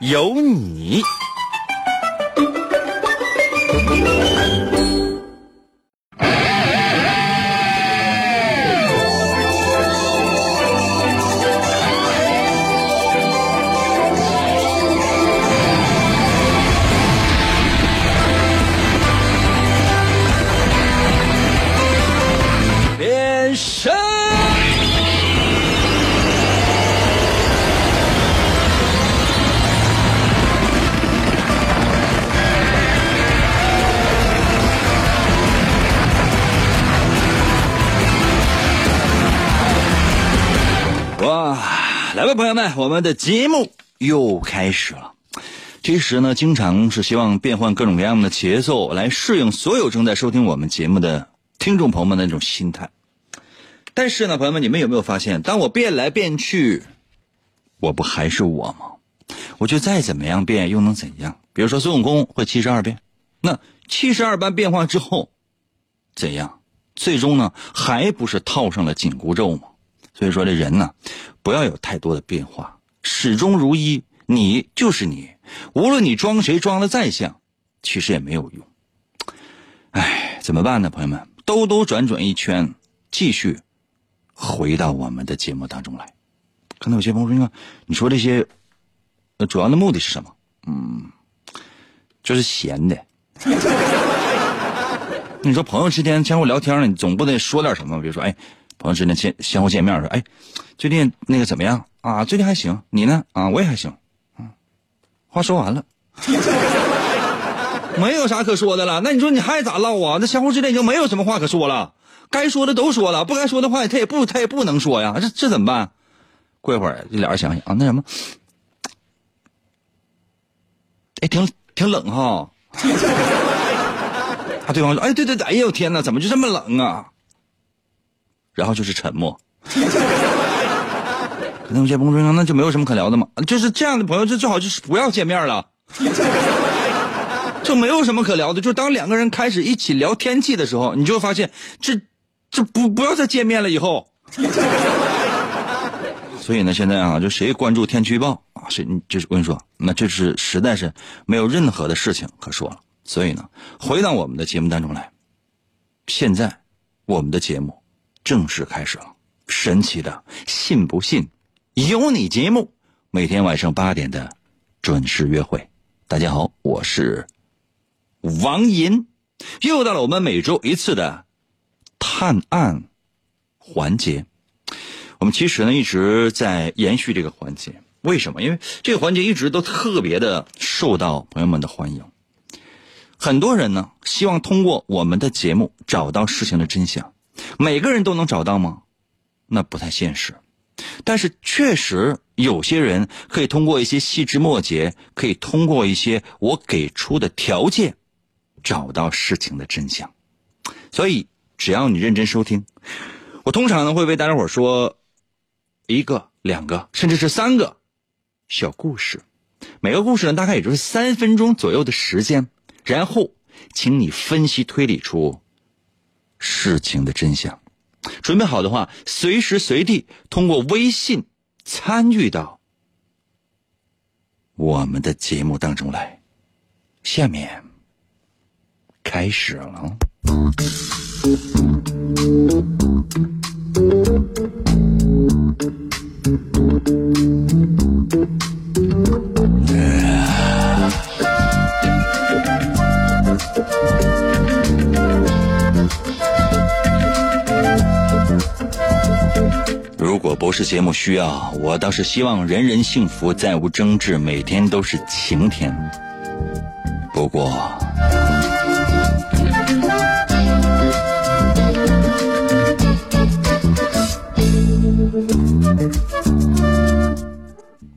有你。们，我们的节目又开始了。其实呢，经常是希望变换各种各样的节奏，来适应所有正在收听我们节目的听众朋友们的那种心态。但是呢，朋友们，你们有没有发现，当我变来变去，我不还是我吗？我就再怎么样变，又能怎样？比如说孙悟空会七十二变，那七十二般变化之后，怎样？最终呢，还不是套上了紧箍咒吗？所以说，这人呢，不要有太多的变化，始终如一，你就是你。无论你装谁装的再像，其实也没有用。哎，怎么办呢，朋友们？兜兜转转一圈，继续回到我们的节目当中来。可能有些朋友说：“你说这些，主要的目的是什么？”嗯，就是闲的。你说朋友之间相互聊天呢，你总不得说点什么？比如说，哎，朋友之间见相互见面说：“哎，最近那个怎么样啊？最近还行，你呢？啊，我也还行。”话说完了，没有啥可说的了。那你说你还咋唠啊？那相互之间已经没有什么话可说了，该说的都说了，不该说的话他也不他也不能说呀。这这怎么办？过一会儿这俩人想想啊，那什么，哎，挺挺冷哈。啊，对方说：“哎，对对对，哎呦天哪，怎么就这么冷啊？”然后就是沉默。可能有些朋友说：“那就没有什么可聊的嘛。”就是这样的朋友，就最好就是不要见面了，就没有什么可聊的。就当两个人开始一起聊天气的时候，你就会发现这这不不要再见面了。以后，所以呢，现在啊，就谁关注天气预报啊，谁就是我跟你说，那这是实在是没有任何的事情可说了。所以呢，回到我们的节目当中来，现在我们的节目正式开始了，神奇的，信不信？有你节目，每天晚上八点的准时约会。大家好，我是王银，又到了我们每周一次的探案环节。我们其实呢一直在延续这个环节，为什么？因为这个环节一直都特别的受到朋友们的欢迎。很多人呢希望通过我们的节目找到事情的真相，每个人都能找到吗？那不太现实。但是确实有些人可以通过一些细枝末节，可以通过一些我给出的条件，找到事情的真相。所以只要你认真收听，我通常呢会为大家伙说一个、两个，甚至是三个小故事。每个故事呢大概也就是三分钟左右的时间，然后请你分析推理出事情的真相。准备好的话，随时随地通过微信参与到我们的节目当中来。下面开始了。不是节目需要，我倒是希望人人幸福，再无争执，每天都是晴天。不过，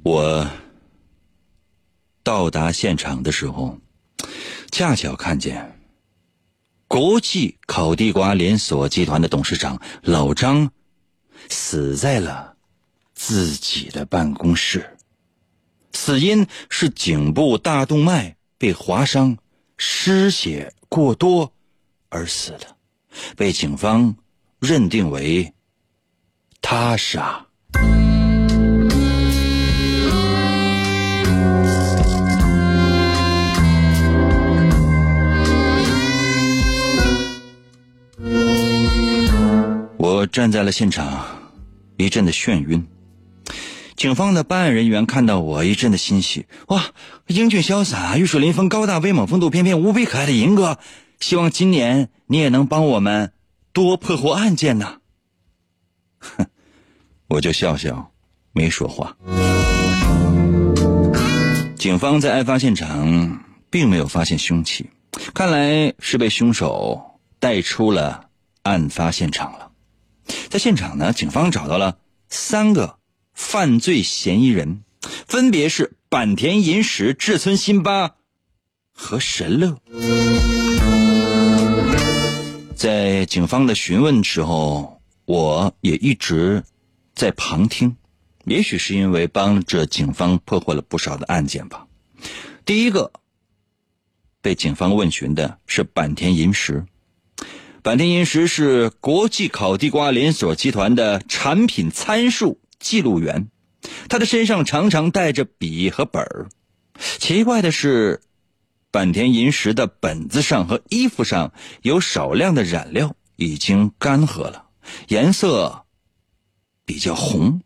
我到达现场的时候，恰巧看见国际烤地瓜连锁集团的董事长老张死在了自己的办公室，死因是颈部大动脉被划伤，失血过多而死的，被警方认定为他杀。我站在了现场，一阵的眩晕。警方的办案人员看到我，一阵的欣喜。哇，英俊潇洒、玉树临风、高大威猛、风度翩翩、无比可爱的银哥，希望今年你也能帮我们多破获案件呢。哼，我就笑笑，没说话。警方在案发现场并没有发现凶器，看来是被凶手带出了案发现场了。在现场呢，警方找到了三个犯罪嫌疑人，分别是坂田银时、志村新八和神乐。在警方的询问时候，我也一直在旁听，也许是因为帮着警方破获了不少的案件吧。第一个被警方问询的是坂田银时。坂田银时是国际烤地瓜连锁集团的产品参数记录员，他的身上常常带着笔和本儿。奇怪的是，坂田银时的本子上和衣服上有少量的染料已经干涸了，颜色比较红。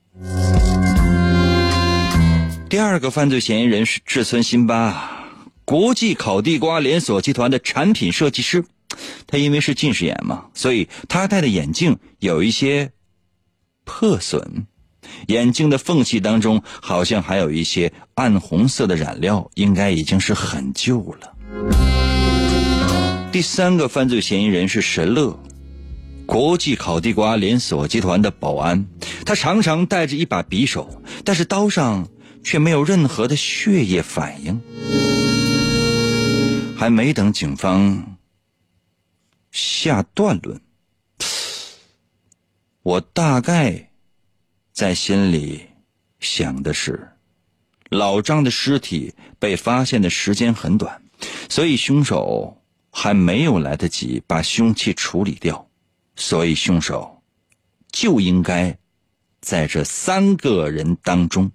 第二个犯罪嫌疑人是志村新八，国际烤地瓜连锁集团的产品设计师。他因为是近视眼嘛，所以他戴的眼镜有一些破损，眼镜的缝隙当中好像还有一些暗红色的染料，应该已经是很旧了。第三个犯罪嫌疑人是神乐，国际烤地瓜连锁集团的保安，他常常带着一把匕首，但是刀上却没有任何的血液反应。还没等警方。下断论，我大概在心里想的是，老张的尸体被发现的时间很短，所以凶手还没有来得及把凶器处理掉，所以凶手就应该在这三个人当中。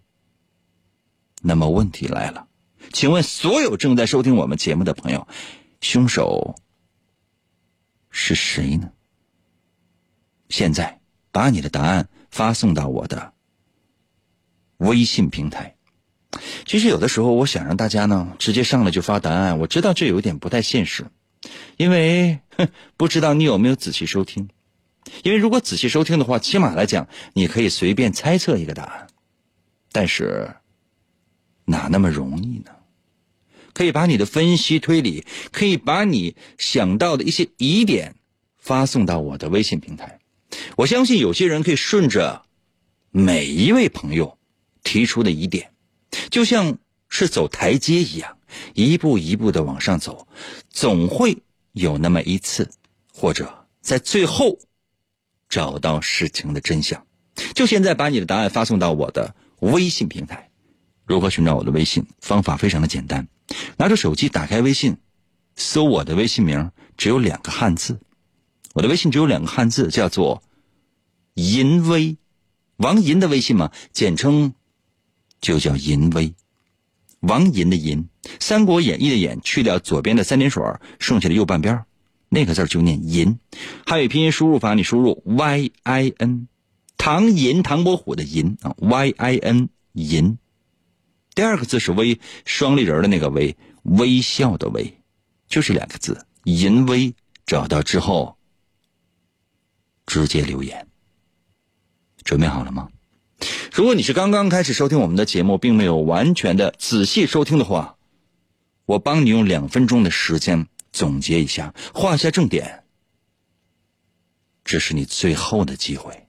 那么问题来了，请问所有正在收听我们节目的朋友，凶手？是谁呢？现在把你的答案发送到我的微信平台。其实有的时候，我想让大家呢直接上来就发答案，我知道这有点不太现实，因为不知道你有没有仔细收听。因为如果仔细收听的话，起码来讲，你可以随便猜测一个答案。但是哪那么容易呢？可以把你的分析推理，可以把你想到的一些疑点发送到我的微信平台。我相信有些人可以顺着每一位朋友提出的疑点，就像是走台阶一样，一步一步的往上走，总会有那么一次，或者在最后找到事情的真相。就现在把你的答案发送到我的微信平台。如何寻找我的微信？方法非常的简单。拿着手机打开微信，搜我的微信名，只有两个汉字。我的微信只有两个汉字，叫做“淫威”，王淫的微信嘛，简称就叫淫威。王淫的淫，《三国演义》的演，去掉左边的三点水，剩下的右半边那个字就念淫。汉语拼音输入法，你输入 y i n，唐寅唐伯虎的寅啊，y i n 银。第二个字是微，双立人的那个微，微笑的微，就是两个字。淫威找到之后，直接留言。准备好了吗？如果你是刚刚开始收听我们的节目，并没有完全的仔细收听的话，我帮你用两分钟的时间总结一下，画下重点。这是你最后的机会。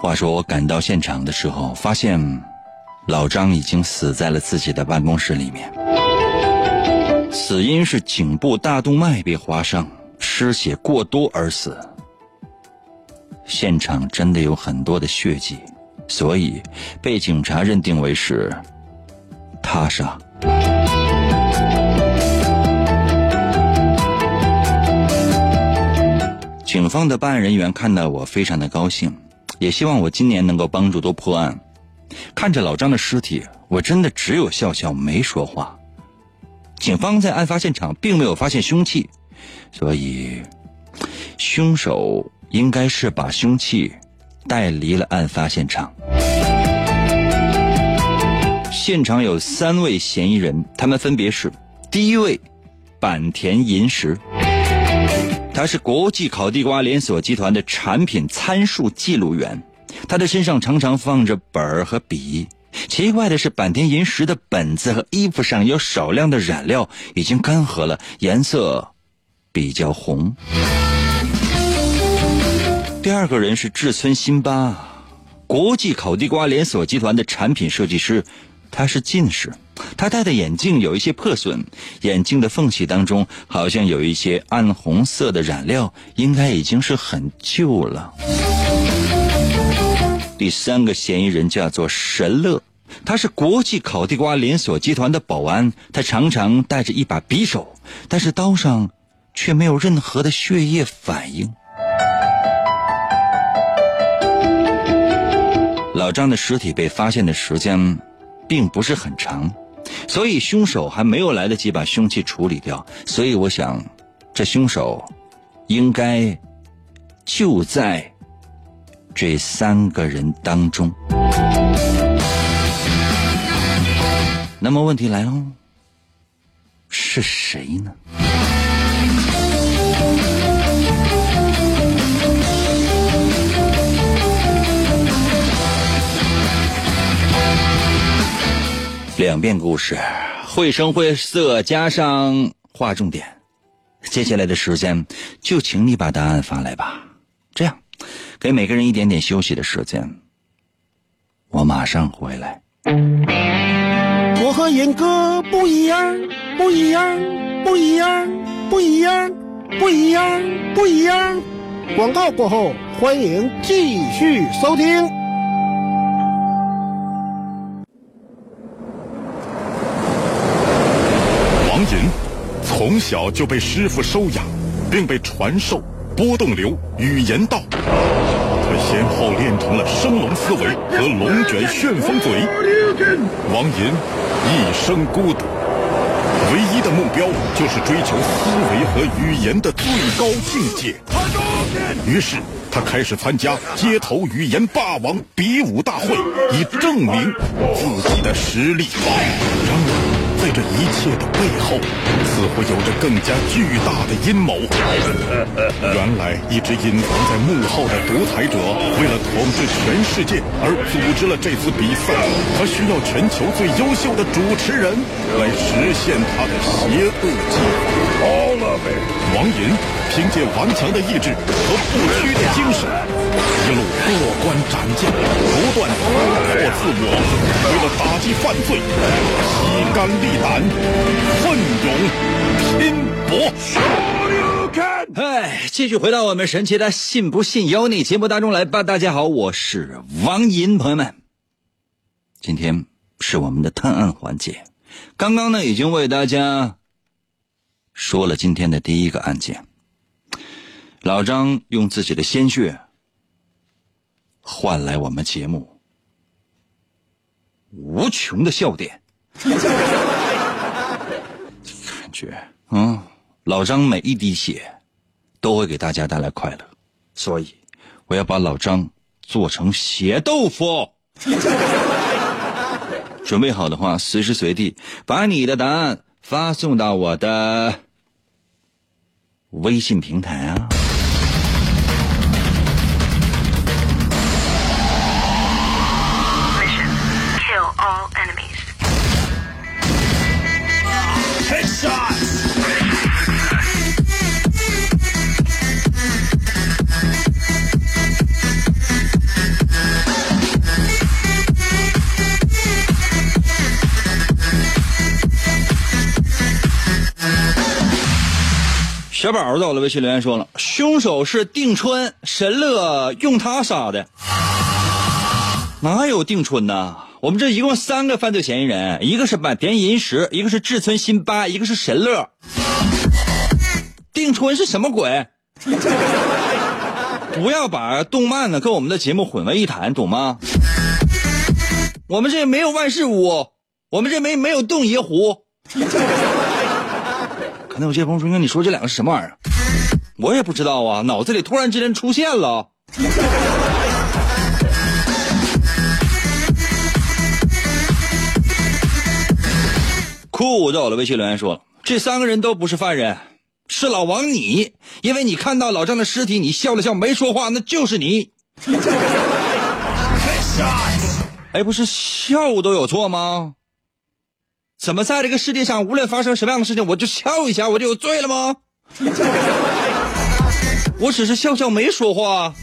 话说我赶到现场的时候，发现老张已经死在了自己的办公室里面，死因是颈部大动脉被划伤，失血过多而死。现场真的有很多的血迹，所以被警察认定为是他杀。警方的办案人员看到我非常的高兴，也希望我今年能够帮助多破案。看着老张的尸体，我真的只有笑笑没说话。警方在案发现场并没有发现凶器，所以凶手应该是把凶器带离了案发现场。现场有三位嫌疑人，他们分别是：第一位，坂田银时。他是国际烤地瓜连锁集团的产品参数记录员，他的身上常常放着本儿和笔。奇怪的是，坂田银时的本子和衣服上有少量的染料，已经干涸了，颜色比较红。第二个人是志村新八，国际烤地瓜连锁集团的产品设计师，他是近视。他戴的眼镜有一些破损，眼镜的缝隙当中好像有一些暗红色的染料，应该已经是很旧了。第三个嫌疑人叫做神乐，他是国际烤地瓜连锁集团的保安，他常常带着一把匕首，但是刀上却没有任何的血液反应。老张的尸体被发现的时间并不是很长。所以凶手还没有来得及把凶器处理掉，所以我想，这凶手应该就在这三个人当中。那么问题来了，是谁呢？两遍故事，绘声绘色加上划重点。接下来的时间，就请你把答案发来吧。这样，给每个人一点点休息的时间。我马上回来。我和严哥不一样，不一样，不一样，不一样，不一样，不一样。广告过后，欢迎继续收听。王银从小就被师傅收养，并被传授波动流语言道。他先后练成了升龙思维和龙卷旋风嘴。王银一生孤独，唯一的目标就是追求思维和语言的最高境界。于是他开始参加街头语言霸王比武大会，以证明自己的实力。然而。在这一切的背后，似乎有着更加巨大的阴谋。原来，一直隐藏在幕后的独裁者，为了统治全世界而组织了这次比赛。他需要全球最优秀的主持人来实现他的邪恶计划。王银凭借顽强的意志和不屈的精神，一路过关斩将，不断突破自我，为了打击犯罪，披肝沥胆，奋勇拼搏。哎，继续回到我们神奇的“信不信由你”节目当中来吧。大家好，我是王银，朋友们，今天是我们的探案环节。刚刚呢，已经为大家。说了今天的第一个案件，老张用自己的鲜血换来我们节目无穷的笑点，感觉嗯，老张每一滴血都会给大家带来快乐，所以我要把老张做成血豆腐。准备好的话，随时随地把你的答案发送到我的。微信平台啊。小宝在我的微信留言说了，凶手是定春，神乐用他杀的。哪有定春呐？我们这一共三个犯罪嫌疑人，一个是坂田银时，一个是志村新八，一个是神乐。定春是什么鬼？不要把动漫呢跟我们的节目混为一谈，懂吗？我们这没有万事屋，我们这没没有洞爷湖。可能有些朋友说：“你说这两个是什么玩意儿？”我也不知道啊，脑子里突然之间出现了。酷在我的微信留言说了：“这三个人都不是犯人，是老王你，因为你看到老张的尸体，你笑了笑没说话，那就是你。”哎，不是笑都有错吗？怎么在这个世界上，无论发生什么样的事情，我就笑一下，我就有罪了吗？我只是笑笑没说话。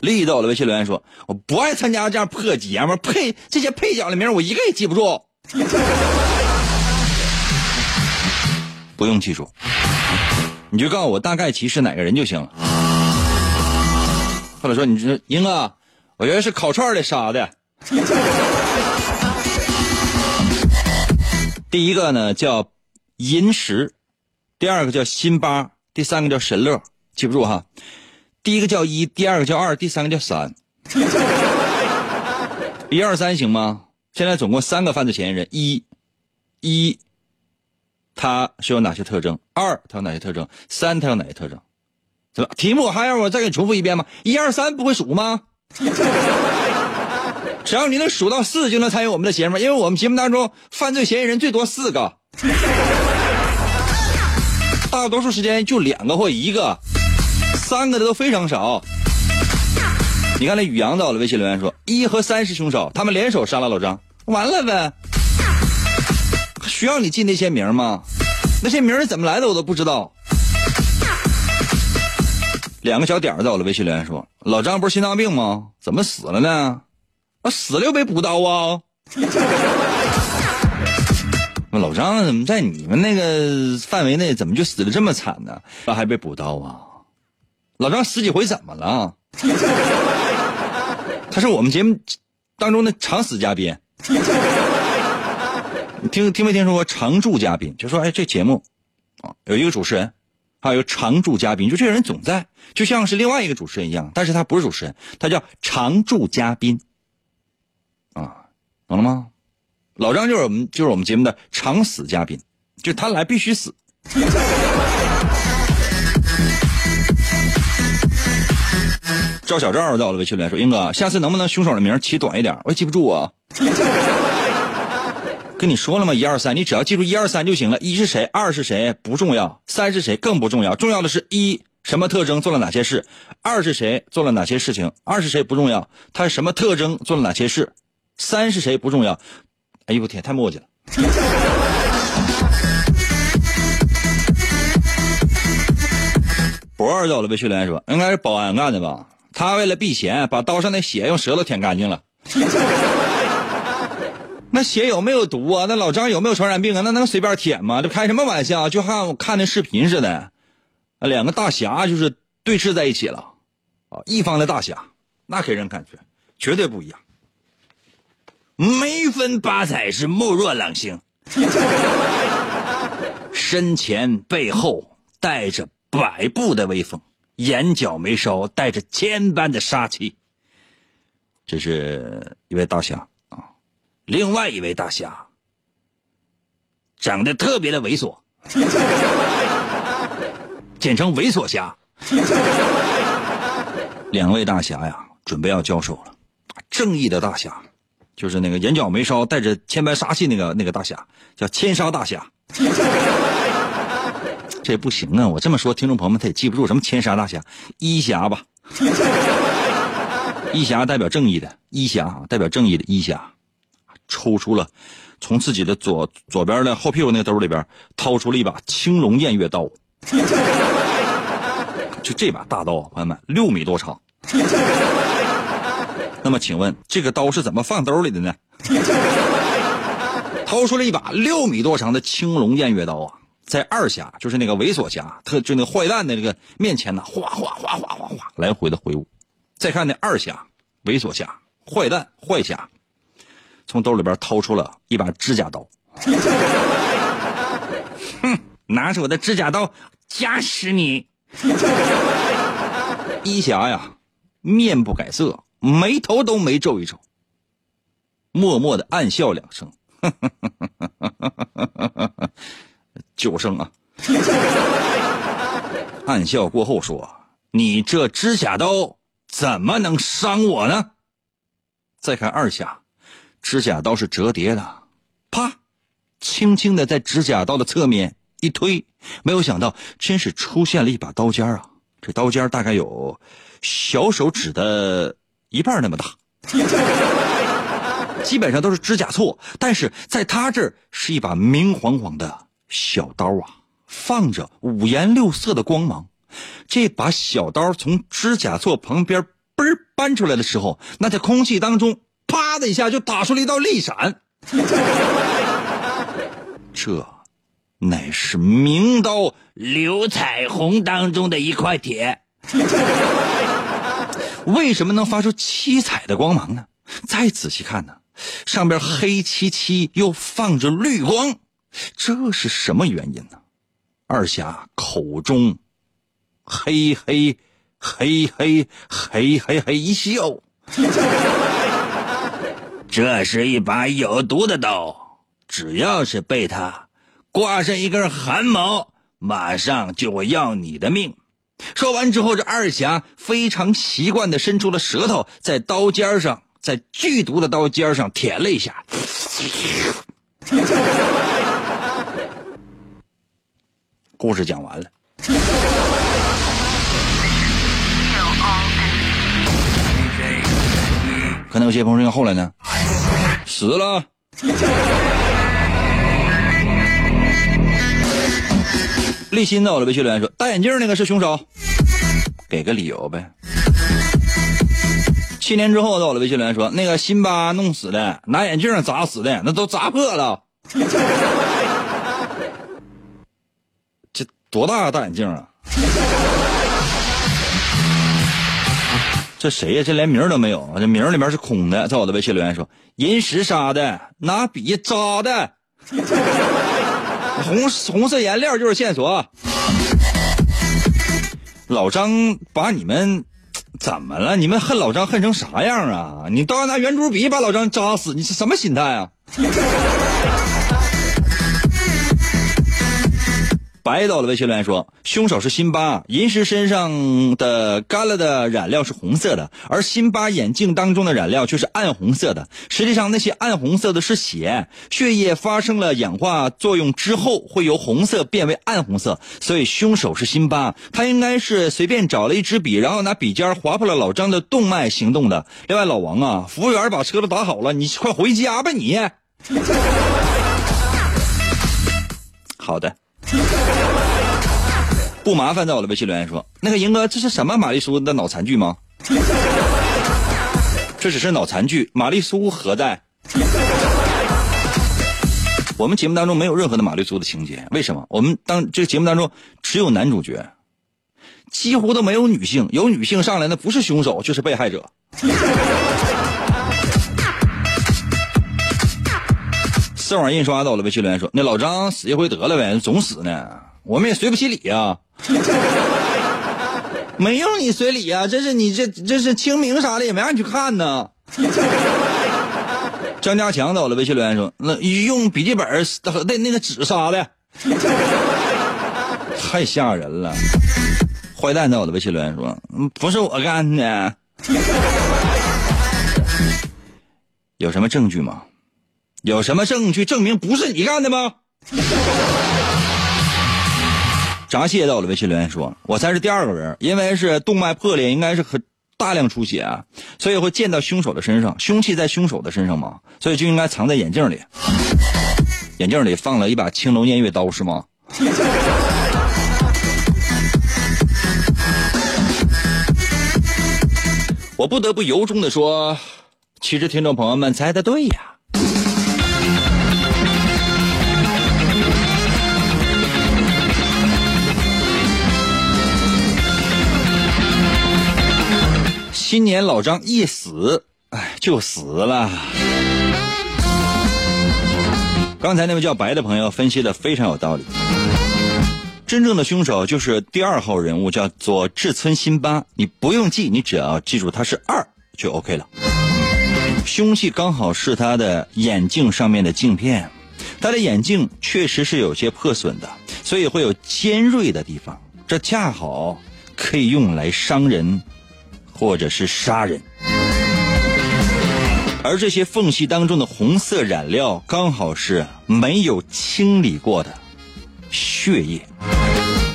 丽到了微信留言说：“我不爱参加这样破节目，配这些配角的名我一个也记不住。”不用记住，你就告诉我大概其是哪个人就行了。或者说，你说英哥，我觉得是烤串的杀的。第一个呢叫银石，第二个叫辛巴，第三个叫神乐，记不住哈。第一个叫一，第二个叫二，第三个叫三。一二三行吗？现在总共三个犯罪嫌疑人：一，一，他是有哪些特征；二，他有哪些特征；三，他有哪些特征？怎么？题目还要我再给你重复一遍吗？一二三不会数吗？只要你能数到四，就能参与我们的节目，因为我们节目当中犯罪嫌疑人最多四个，大多数时间就两个或一个。三个的都非常少。你看那宇阳到了微信留言说，一和三是凶手，他们联手杀了老张，完了呗。需要你记那些名吗？那些名是怎么来的我都不知道。两个小点儿在我的微信留言说，老张不是心脏病吗？怎么死了呢？啊，死了又被补刀啊？那老张怎么在你们那个范围内，怎么就死的这么惨呢？那还被补刀啊？老张十几回怎么了？他是我们节目当中的常死嘉宾。听听没听说过常驻嘉宾？就说哎，这节目啊有一个主持人，还有常驻嘉宾，就这个人总在，就像是另外一个主持人一样，但是他不是主持人，他叫常驻嘉宾。啊，懂了吗？老张就是我们就是我们节目的常死嘉宾，就他来必须死。赵小赵在我的微信里说：“英哥，下次能不能凶手的名起短一点？我记不住啊。跟你说了吗？一二三，你只要记住一二三就行了。一是谁，二是谁不重要，三是谁更不重要。重要的是一什么特征做了哪些事，二是谁做了哪些事情，二是谁不重要，他是什么特征做了哪些事，三是谁不重要。哎呦我天，太磨叽了。博二在我的微信里说：应该是保安干的吧。”他为了避嫌，把刀上的血用舌头舔干净了。那血有没有毒啊？那老张有没有传染病啊？那能随便舔吗？这开什么玩笑？就像我看那视频似的，两个大侠就是对峙在一起了，啊，一方的大侠，那给人感觉绝对不一样。眉分八彩是目若朗星，身前背后带着百步的威风。眼角眉梢带着千般的杀气，这是一位大侠。另外一位大侠长得特别的猥琐，简称猥琐侠。两位大侠呀，准备要交手了。正义的大侠，就是那个眼角眉梢带着千般杀气那个那个大侠，叫千杀大侠。这不行啊！我这么说，听众朋友们他也记不住什么千杀大侠，一侠吧。一侠代表正义的，一侠代表正义的一侠，抽出了从自己的左左边的后屁股那个兜里边掏出了一把青龙偃月刀，就这把大刀，朋友们六米多长。那么请问这个刀是怎么放兜里的呢？掏出了一把六米多长的青龙偃月刀啊，在二侠就是那个猥琐侠，特就那个坏蛋的这个面前呢，哗哗哗哗哗哗来回的挥舞。再看那二侠，猥琐侠，坏蛋坏侠，从兜里边掏出了一把指甲刀，哼，拿着我的指甲刀夹死你！一侠呀，面不改色，眉头都没皱一皱，默默的暗笑两声，九声啊！暗笑过后说：“你这指甲刀怎么能伤我呢？”再看二侠，指甲刀是折叠的，啪，轻轻的在指甲刀的侧面一推，没有想到真是出现了一把刀尖啊！这刀尖大概有小手指的一半那么大，基本上都是指甲锉，但是在他这儿是一把明晃晃的小刀啊，放着五颜六色的光芒。这把小刀从指甲锉旁边嘣搬出来的时候，那在空气当中的一下就打出了一道利闪，这。乃是明刀刘彩虹当中的一块铁，为什么能发出七彩的光芒呢？再仔细看呢，上边黑漆漆又放着绿光，这是什么原因呢？二侠口中嘿嘿嘿嘿嘿嘿嘿一笑，这是一把有毒的刀，只要是被他。挂上一根汗毛，马上就会要你的命。说完之后，这二侠非常习惯的伸出了舌头，在刀尖上，在剧毒的刀尖上舔了一下。故事讲完了。可能有些朋友说后来呢？死了。立新的我的微信留言说：“戴眼镜那个是凶手，给个理由呗。”七年之后到我的微信留言说：“那个辛巴弄死的，拿眼镜砸死的，那都砸破了。这多大大眼镜啊？这谁呀？这连名都没有，这名里面是空的。在我的微信留言说：银石杀的，拿笔扎的。”红红色颜料就是线索。老张把你们怎么了？你们恨老张恨成啥样啊？你都要拿圆珠笔把老张扎死，你是什么心态啊？白到了微信留言说，凶手是辛巴，银石身上的干了的染料是红色的，而辛巴眼镜当中的染料却是暗红色的。实际上，那些暗红色的是血，血液发生了氧化作用之后，会由红色变为暗红色。所以，凶手是辛巴，他应该是随便找了一支笔，然后拿笔尖划破了老张的动脉行动的。另外，老王啊，服务员把车都打好了，你快回家吧，你。好的。不麻烦，在我的微信留言说：“那个赢哥，这是什么玛丽苏的脑残剧吗？” 这只是脑残剧，玛丽苏何在？我们节目当中没有任何的玛丽苏的情节，为什么？我们当这个节目当中只有男主角，几乎都没有女性。有女性上来，那不是凶手就是被害者。四网印刷到了微信留言说：“那老张死一回得了呗，总死呢，我们也随不起礼啊。没用你随礼啊，这是你这这是清明啥的也没让你去看呢。”张家强到了微信留言说：“那用笔记本那那个纸杀的，太吓人了。”坏蛋到了微信留言说：“不是我干的，有什么证据吗？”有什么证据证明不是你干的吗？闸蟹到了微信留言说：“我才是第二个人，因为是动脉破裂，应该是很大量出血啊，所以会溅到凶手的身上。凶器在凶手的身上嘛，所以就应该藏在眼镜里。眼镜里放了一把青龙偃月刀，是吗？”我不得不由衷的说，其实听众朋友们猜的对呀。新年老张一死，哎，就死了。刚才那位叫白的朋友分析的非常有道理。真正的凶手就是第二号人物，叫做志村新八。你不用记，你只要记住他是二就 OK 了。凶器刚好是他的眼镜上面的镜片，他的眼镜确实是有些破损的，所以会有尖锐的地方，这恰好可以用来伤人，或者是杀人。而这些缝隙当中的红色染料，刚好是没有清理过的血液。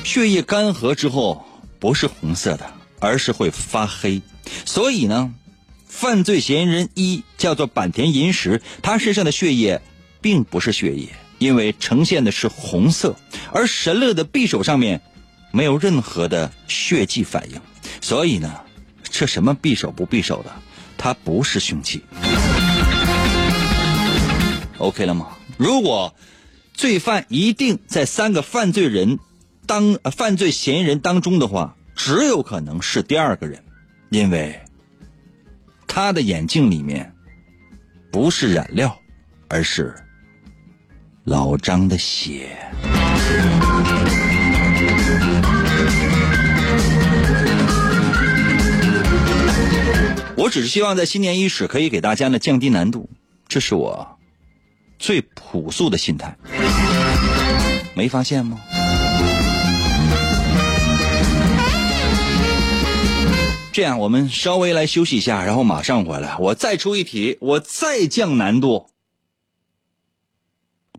血液干涸之后，不是红色的，而是会发黑。所以呢，犯罪嫌疑人一叫做坂田银时，他身上的血液并不是血液，因为呈现的是红色。而神乐的匕首上面没有任何的血迹反应，所以呢，这什么匕首不匕首的，它不是凶器。OK 了吗？如果罪犯一定在三个犯罪人当犯罪嫌疑人当中的话，只有可能是第二个人，因为他的眼镜里面不是染料，而是老张的血。只是希望在新年伊始可以给大家呢降低难度，这是我。最朴素的心态，没发现吗？这样，我们稍微来休息一下，然后马上回来，我再出一题，我再降难度，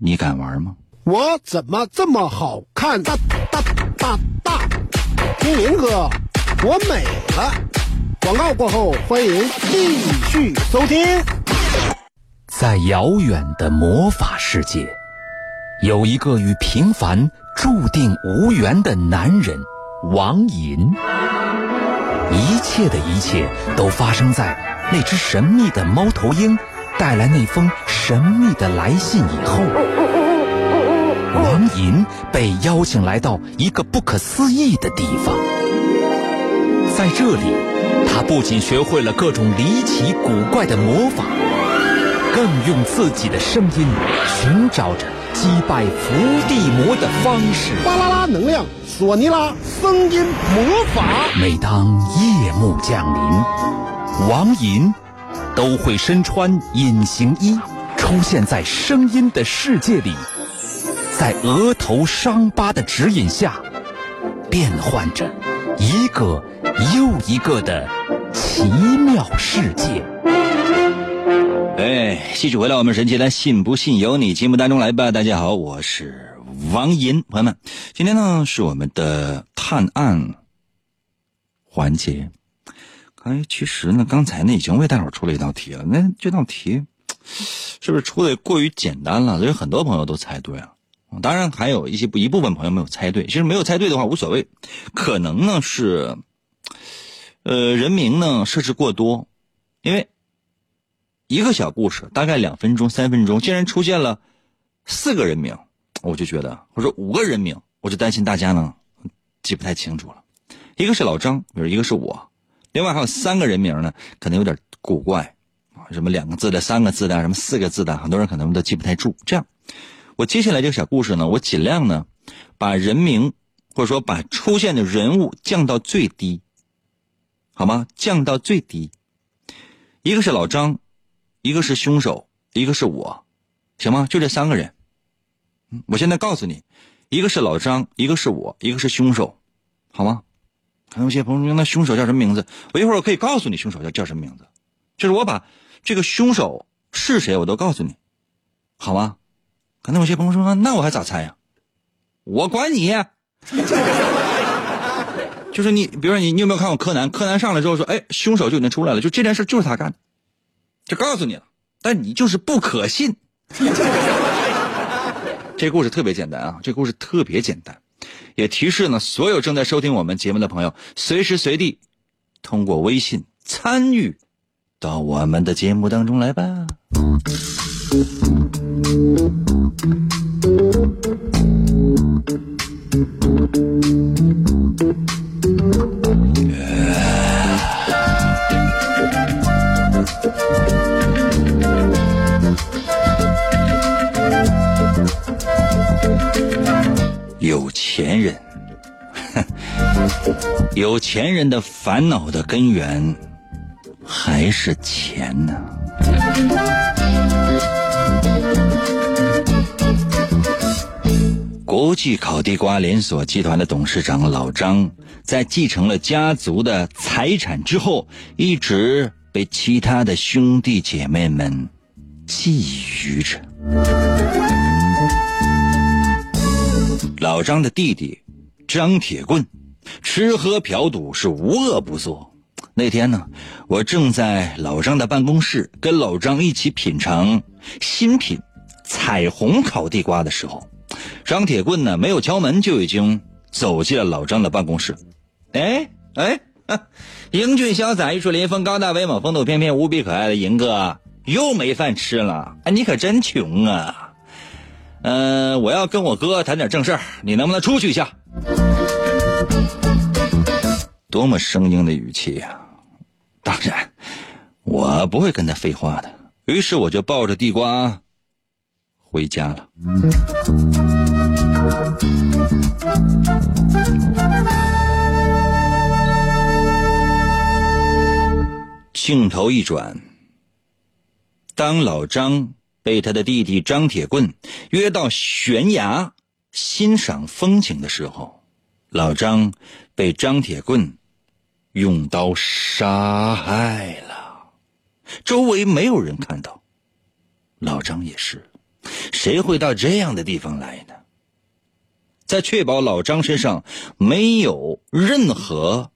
你敢玩吗？我怎么这么好看？大大大大，听明哥，我美了。广告过后，欢迎继续收听。在遥远的魔法世界，有一个与平凡注定无缘的男人王银。一切的一切都发生在那只神秘的猫头鹰带来那封神秘的来信以后。王银被邀请来到一个不可思议的地方，在这里，他不仅学会了各种离奇古怪的魔法。更用自己的声音寻找着击败伏地魔的方式。巴啦啦能量，索尼拉声音魔法。每当夜幕降临，王银都会身穿隐形衣，出现在声音的世界里，在额头伤疤的指引下，变换着一个又一个的奇妙世界。哎，继续回来，我们神奇的“信不信由你”节目当中来吧。大家好，我是王银，朋友们，今天呢是我们的探案环节。哎，其实呢，刚才呢已经为大伙出了一道题了。那这道题 是不是出的过于简单了？所以很多朋友都猜对了。当然，还有一些一部分朋友没有猜对。其实没有猜对的话无所谓，可能呢是呃人名呢设置过多，因为。一个小故事，大概两分钟、三分钟，竟然出现了四个人名，我就觉得，或者五个人名，我就担心大家呢记不太清楚了。一个是老张，比如一个是我，另外还有三个人名呢，可能有点古怪啊，什么两个字的、三个字的、什么四个字的，很多人可能都记不太住。这样，我接下来这个小故事呢，我尽量呢把人名或者说把出现的人物降到最低，好吗？降到最低。一个是老张。一个是凶手，一个是我，行吗？就这三个人。我现在告诉你，一个是老张，一个是我，一个是凶手，好吗？可能有些朋友说，那凶手叫什么名字？我一会儿我可以告诉你凶手叫叫什么名字。就是我把这个凶手是谁，我都告诉你，好吗？可能有些朋友说，那我还咋猜呀？我管你！就是你，比如说你，你有没有看过柯南？柯南上来之后说，哎，凶手就已经出来了，就这件事就是他干的。就告诉你了，但你就是不可信。这故事特别简单啊，这故事特别简单，也提示呢所有正在收听我们节目的朋友，随时随地通过微信参与到我们的节目当中来吧。有钱人。有钱人的烦恼的根源还是钱呢？国际烤地瓜连锁集团的董事长老张，在继承了家族的财产之后，一直被其他的兄弟姐妹们觊觎着。老张的弟弟张铁棍，吃喝嫖赌是无恶不作。那天呢，我正在老张的办公室，跟老张一起品尝新品彩虹烤地瓜的时候，张铁棍呢没有敲门就已经走进了老张的办公室。哎哎，英俊潇洒、玉树临风、高大威猛、风度翩翩、无比可爱的银哥又没饭吃了。哎，你可真穷啊！嗯，我要跟我哥谈点正事儿，你能不能出去一下？多么生硬的语气呀！当然，我不会跟他废话的。于是我就抱着地瓜回家了。镜头一转，当老张被他的弟弟张铁棍约到悬崖欣赏风景的时候，老张被张铁棍。用刀杀害了，周围没有人看到，老张也是，谁会到这样的地方来呢？在确保老张身上没有任何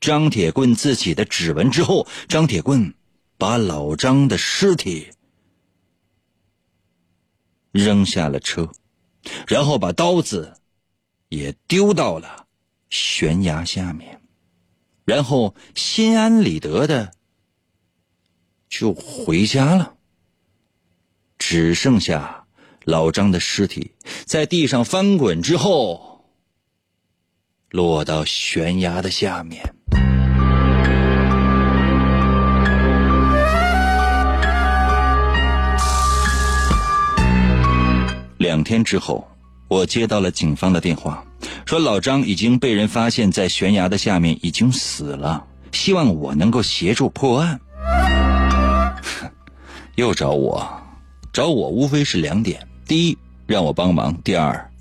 张铁棍自己的指纹之后，张铁棍把老张的尸体扔下了车，然后把刀子也丢到了悬崖下面。然后心安理得的就回家了，只剩下老张的尸体在地上翻滚之后，落到悬崖的下面。两天之后，我接到了警方的电话。说老张已经被人发现，在悬崖的下面已经死了，希望我能够协助破案。又找我，找我无非是两点：第一，让我帮忙；第二，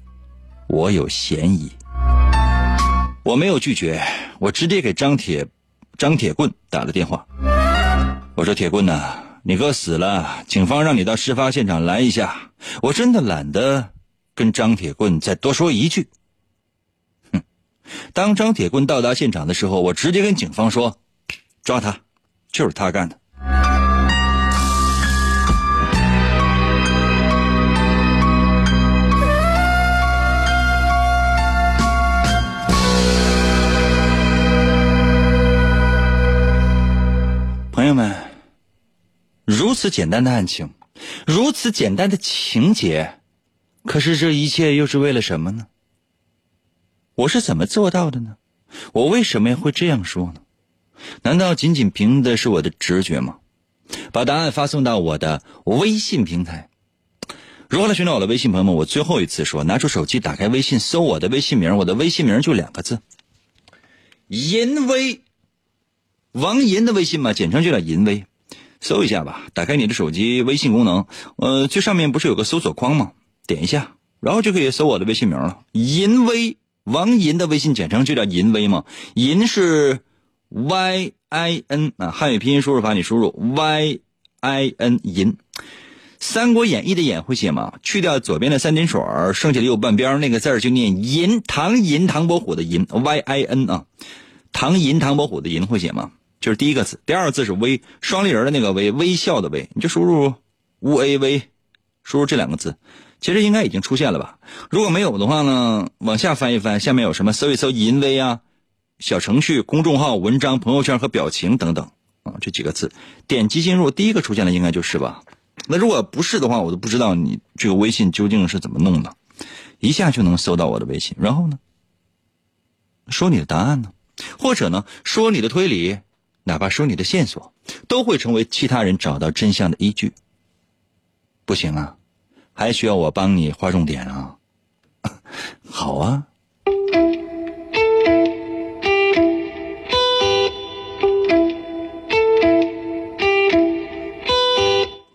我有嫌疑。我没有拒绝，我直接给张铁张铁棍打了电话。我说：“铁棍呐，你哥死了，警方让你到事发现场来一下。”我真的懒得跟张铁棍再多说一句。哼当张铁棍到达现场的时候，我直接跟警方说：“抓他，就是他干的。”如此简单的案情，如此简单的情节，可是这一切又是为了什么呢？我是怎么做到的呢？我为什么会这样说呢？难道仅仅凭的是我的直觉吗？把答案发送到我的微信平台。如何来寻找我的微信朋友们？我最后一次说，拿出手机，打开微信，搜我的微信名。我的微信名就两个字：淫威，王银的微信嘛，简称就叫银威。搜一下吧，打开你的手机微信功能，呃，最上面不是有个搜索框吗？点一下，然后就可以搜我的微信名了。银威。王银的微信简称就叫银威嘛，银是 Y I N 啊，汉语拼音输入法你输入 Y I N 银，《三国演义》的演会写吗？去掉左边的三点水，剩下的右半边那个字就念银，唐银唐伯虎的银 Y I N 啊，唐银唐伯虎的银会写吗？就是第一个字，第二个字是微，双立人的那个微，微笑的微，你就输入 W A V，输入这两个字。其实应该已经出现了吧？如果没有的话呢，往下翻一翻，下面有什么？搜一搜“淫威”啊，小程序、公众号、文章、朋友圈和表情等等啊，这几个字，点击进入，第一个出现的应该就是吧？那如果不是的话，我都不知道你这个微信究竟是怎么弄的，一下就能搜到我的微信。然后呢，说你的答案呢，或者呢，说你的推理，哪怕说你的线索都会成为其他人找到真相的依据。不行啊还需要我帮你划重点啊。好啊。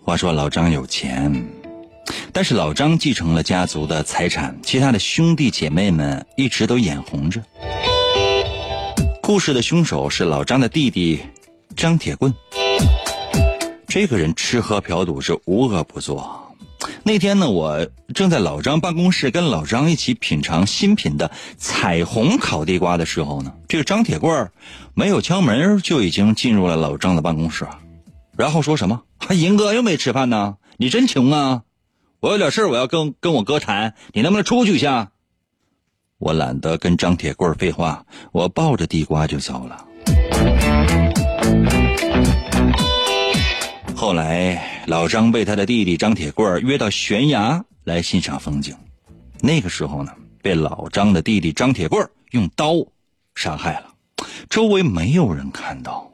话说老张有钱但是老张继承了家族的财产其他的兄弟姐妹们一直都眼红着故事的凶手是老张的弟弟张铁棍。这个人吃喝嫖赌是无恶不作。那天呢，我正在老张办公室跟老张一起品尝新品的彩虹烤地瓜的时候呢，这个张铁棍没有敲门就已经进入了老张的办公室，然后说什么：“银哥又没吃饭呢，你真穷啊！我有点事我要跟跟我哥谈，你能不能出去一下？”我懒得跟张铁棍废话，我抱着地瓜就走了。后来，老张被他的弟弟张铁棍约到悬崖来欣赏风景。那个时候呢，被老张的弟弟张铁棍用刀杀害了，周围没有人看到。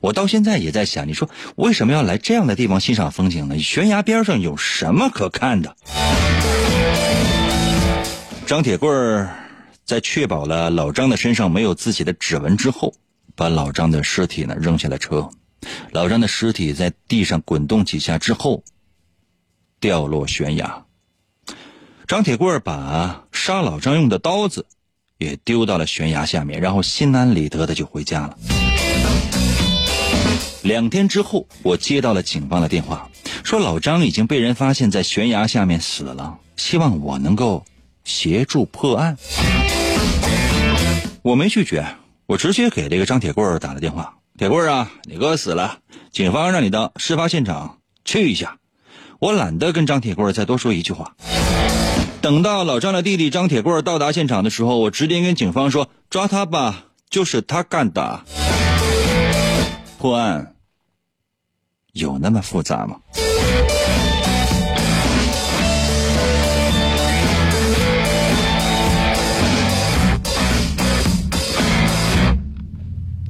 我到现在也在想，你说为什么要来这样的地方欣赏风景呢？悬崖边上有什么可看的？张铁棍儿在确保了老张的身上没有自己的指纹之后，把老张的尸体呢扔下了车。老张的尸体在地上滚动几下之后，掉落悬崖。张铁棍儿把杀老张用的刀子也丢到了悬崖下面，然后心安理得的就回家了。两天之后，我接到了警方的电话，说老张已经被人发现在悬崖下面死了，希望我能够协助破案。我没拒绝，我直接给这个张铁棍打了电话。铁棍啊，你哥死了，警方让你到事发现场去一下。我懒得跟张铁棍再多说一句话。等到老张的弟弟张铁棍到达现场的时候，我直接跟警方说：“抓他吧，就是他干的。”破案有那么复杂吗？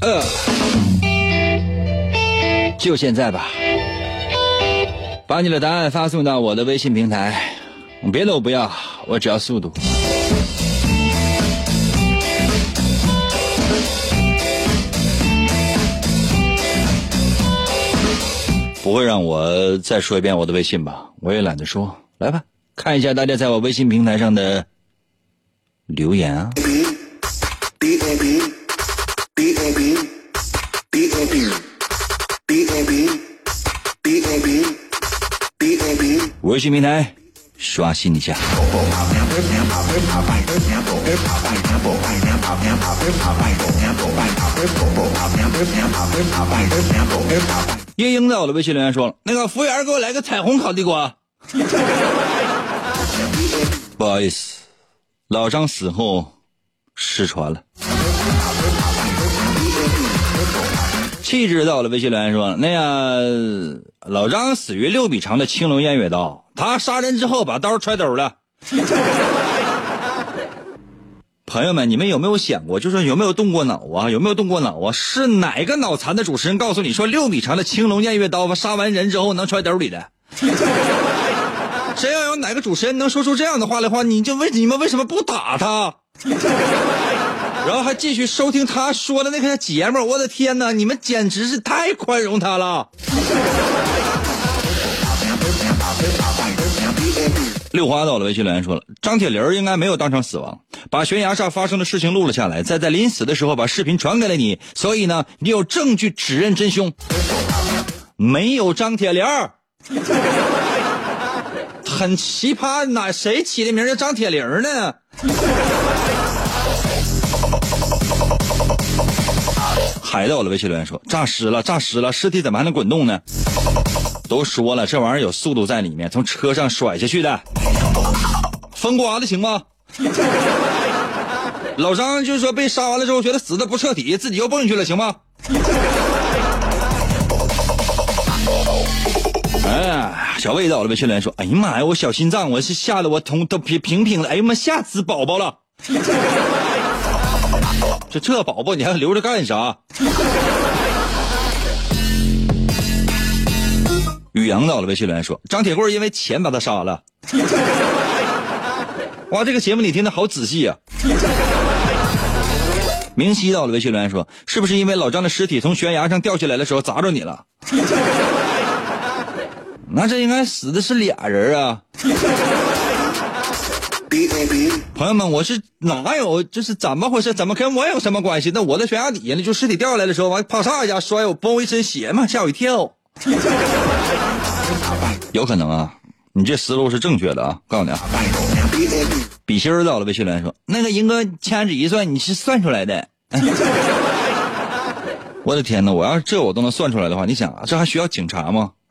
呃。就现在吧，把你的答案发送到我的微信平台，别的我不要，我只要速度。不会让我再说一遍我的微信吧？我也懒得说，来吧，看一下大家在我微信平台上的留言啊。微信平台刷新一下。夜莺在我的微信留言说了：“那个服务员给我来个彩虹烤地瓜。”不好意思，老张死后失传了。气质到了，微信留言说：“那个老张死于六米长的青龙偃月刀，他杀人之后把刀揣兜了。朋友们，你们有没有想过，就是有没有动过脑啊？有没有动过脑啊？是哪个脑残的主持人告诉你说六米长的青龙偃月刀杀完人之后能揣兜里的？谁要有哪个主持人能说出这样的话的话，你就为你们为什么不打他？然后还继续收听他说的那个节目，我的天哪！你们简直是太宽容他了。六花到了，微信留言说了，张铁林应该没有当场死亡，把悬崖上发生的事情录了下来，再在临死的时候把视频传给了你，所以呢，你有证据指认真凶。没有张铁林很奇葩，哪谁起的名叫张铁林呢？海到了，微信留言说：“诈尸了，诈尸了，尸体怎么还能滚动呢？”都说了，这玩意儿有速度在里面，从车上甩下去的。风刮的行吗？老张就是说被杀完了之后，觉得死的不彻底，自己又蹦去了，行吗？哎，小魏到了，微信留言说：“哎呀妈呀，我小心脏，我是吓得我通都平平平的，哎呀妈，吓死宝宝了。”这这宝宝你还留着干啥？宇阳到了，微信留言说：“张铁棍因为钱把他杀了。”哇，这个节目你听的好仔细啊！明熙到了，微信留言说：“是不是因为老张的尸体从悬崖上掉下来的时候砸着你了？”那这应该死的是俩人啊！朋友们，我是哪有？这是怎么回事？怎么跟我有什么关系？那我在悬崖底下呢，就尸体掉下来的时候，完啪嚓一下摔，我崩一身血嘛，吓我一跳。有可能啊，你这思路是正确的啊！告诉你啊，比心儿到了，微信留言说：“那个银哥掐指一算，你是算出来的。”我的天哪！我要是这我都能算出来的话，你想啊，这还需要警察吗？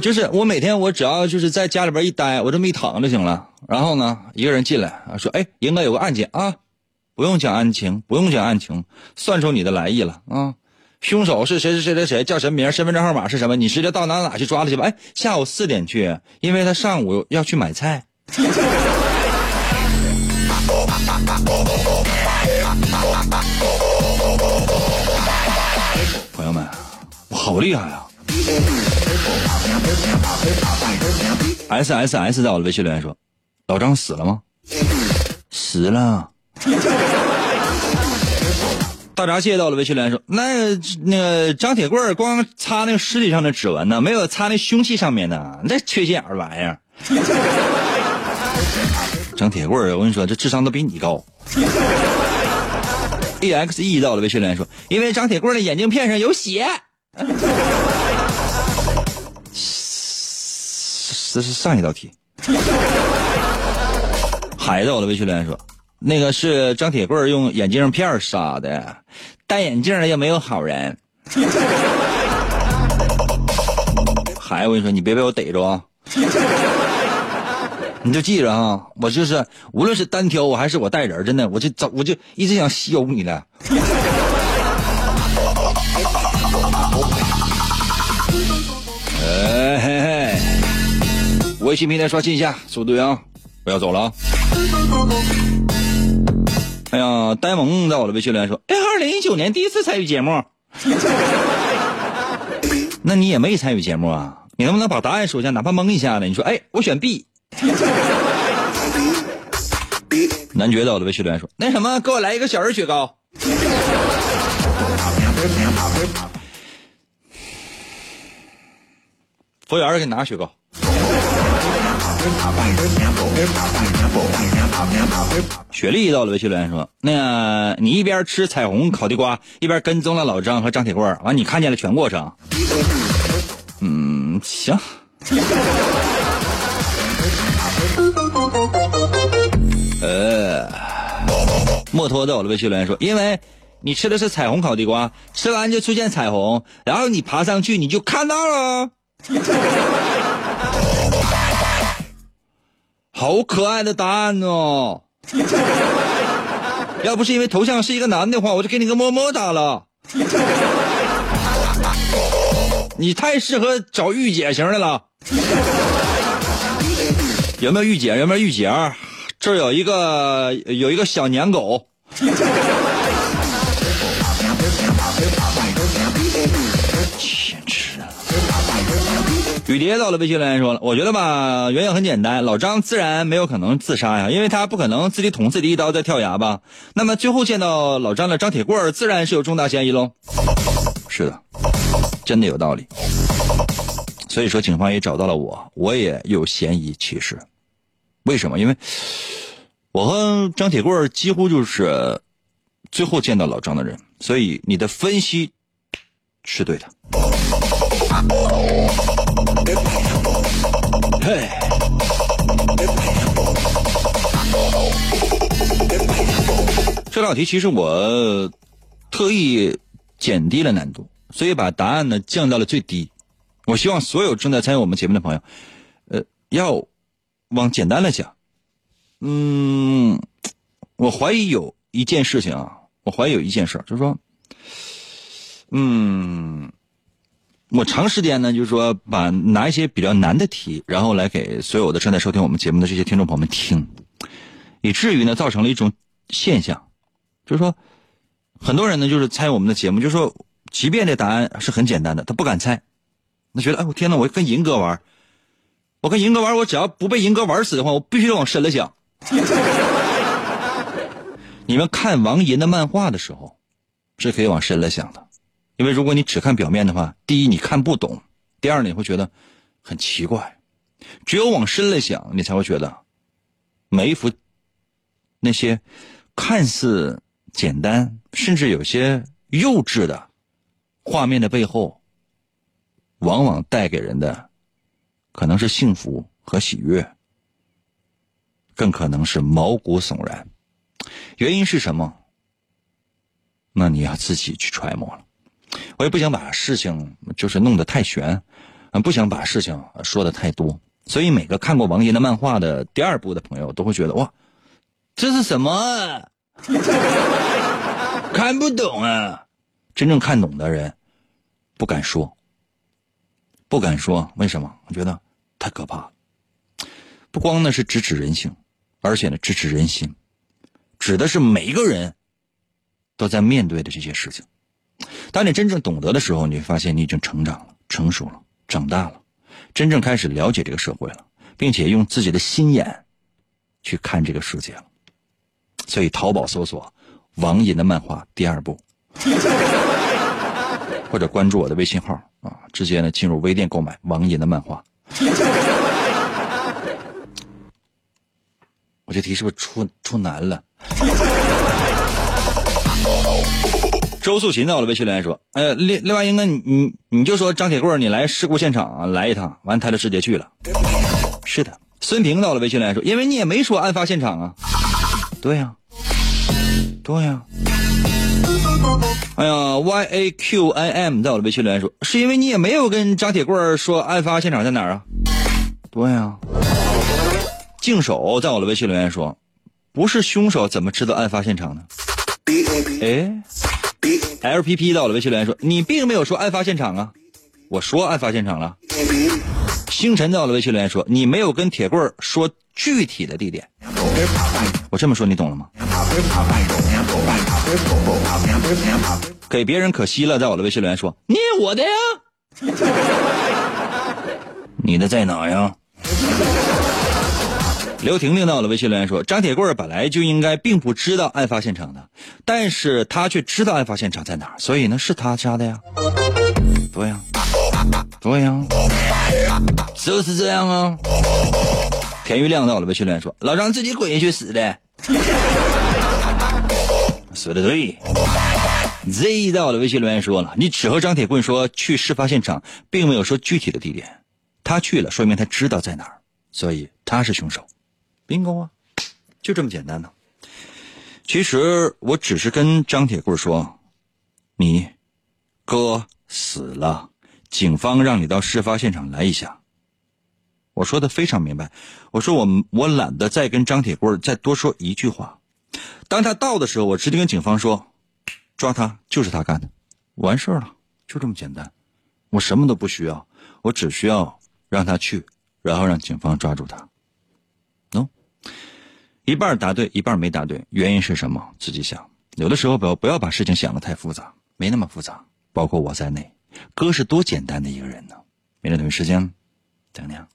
就是我每天我只要就是在家里边一待，我这么一躺就行了。然后呢，一个人进来啊，说：“哎，应该有个案件啊，不用讲案情，不用讲案情，算出你的来意了啊。凶手是谁？谁谁谁谁？叫什么名？身份证号码是什么？你直接到哪哪去抓他去吧。哎，下午四点去，因为他上午要去买菜。朋友们，我好厉害啊！S S S 在我的微信留言说：“老张死了吗？”死了。大闸蟹到了微信留言说：“那那个张铁棍光擦那个尸体上的指纹呢，没有擦那凶器上面的，那缺心眼儿玩意儿。”张铁棍我跟你说，这智商都比你高。E X E 到了微信留言说：“因为张铁棍的眼镜片上有血。”这是上一道题。海到了微信留言说：“那个是张铁棍用眼镜片杀的，戴眼镜的又没有好人。”孩子，我跟你说，你别被我逮着啊！你就记着啊，我就是无论是单挑我还是我带人，真的，我就走我就一直想削你的。哎嘿嘿，微信平台刷新一下速度啊！不要走了啊！哎呀，呆萌在我的微信留言说：“哎，二零一九年第一次参与节目，那你也没参与节目啊？你能不能把答案说一下，哪怕蒙一下呢？你说，哎，我选 B。男爵在我的微信留言说：“那什么，给我来一个小人雪糕。”服务员给你拿雪糕。雪莉到了微信留言说：“那个你一边吃彩虹烤地瓜，一边跟踪了老张和张铁棍完你看见了全过程。”嗯，行。呃，墨脱到了微信留言说：“因为你吃的是彩虹烤地瓜，吃完就出现彩虹，然后你爬上去你就看到了。”好可爱的答案哦！要不是因为头像是一个男的话，我就给你个么么哒了。你太适合找御姐型的了。有没有御姐？有没有御姐？这有一个有一个小年狗。雨蝶到了，微信留言说了，我觉得吧，原因很简单，老张自然没有可能自杀呀，因为他不可能自己捅自己一刀再跳崖吧。那么最后见到老张的张铁棍自然是有重大嫌疑喽。是的，真的有道理。所以说，警方也找到了我，我也有嫌疑。其实，为什么？因为我和张铁棍几乎就是最后见到老张的人，所以你的分析是对的。这道题其实我特意减低了难度，所以把答案呢降到了最低。我希望所有正在参与我们节目的朋友，呃，要往简单了讲。嗯，我怀疑有一件事情啊，我怀疑有一件事，就是说，嗯。我长时间呢，就是说把拿一些比较难的题，然后来给所有的正在收听我们节目的这些听众朋友们听，以至于呢造成了一种现象，就是说很多人呢就是猜我们的节目，就是说即便这答案是很简单的，他不敢猜，他觉得哎我天呐，我跟银哥玩，我跟银哥玩，我只要不被银哥玩死的话，我必须得往深了想。你们看王银的漫画的时候，是可以往深了想的。因为如果你只看表面的话，第一你看不懂，第二，你会觉得很奇怪。只有往深了想，你才会觉得每一幅那些看似简单，甚至有些幼稚的画面的背后，往往带给人的可能是幸福和喜悦，更可能是毛骨悚然。原因是什么？那你要自己去揣摩了。我也不想把事情就是弄得太悬，不想把事情说的太多。所以每个看过王爷的漫画的第二部的朋友都会觉得哇，这是什么？看不懂啊！真正看懂的人不敢说，不敢说，为什么？我觉得太可怕了。不光呢是直指人性，而且呢直指人心，指的是每一个人都在面对的这些事情。当你真正懂得的时候，你会发现你已经成长了、成熟了、长大了。真正开始了解这个社会了，并且用自己的心眼去看这个世界了。所以，淘宝搜索王银的漫画第二部，或者关注我的微信号啊，直接呢进入微店购买王银的漫画。我这题是不是出出难了？周素琴在我的，微信留言说：“哎，另另外一个，你你你就说张铁棍，你来事故现场来一趟，完他就直接去了。”是的，孙平到了，微信留言说：“因为你也没说案发现场啊。”对呀，对呀。哎呀，Y A Q I M 在我的微信留言说：“是因为你也没有跟张铁棍说案发现场在哪儿啊？”对呀。净手在我的微信留言说：“不是凶手怎么知道案发现场呢？”哎。L P P 到了，微信留言说：“你并没有说案发现场啊，我说案发现场了。”星辰到了，微信留言说：“你没有跟铁棍说具体的地点。”我这么说你懂了吗？给别人可惜了，在我的微信留言说：“你我的呀，你的在哪呀？”刘婷婷到了，微信留言说：“张铁棍本来就应该并不知道案发现场的，但是他却知道案发现场在哪儿，所以呢是他杀的呀。”对呀，对呀，就是这样啊。田玉亮到了，微信留言说：“老张自己滚下去死的。”说的对。Z 到了，微信留言说了：“你只和张铁棍说去事发现场，并没有说具体的地点。他去了，说明他知道在哪儿，所以他是凶手。阴功啊，就这么简单呢。其实我只是跟张铁棍说：“你哥死了，警方让你到事发现场来一下。”我说的非常明白。我说我我懒得再跟张铁棍再多说一句话。当他到的时候，我直接跟警方说：“抓他，就是他干的，完事儿了，就这么简单。我什么都不需要，我只需要让他去，然后让警方抓住他。”一半答对，一半没答对，原因是什么？自己想。有的时候不要不要把事情想的太复杂，没那么复杂。包括我在内，哥是多简单的一个人呢。明天同一时间，等你啊。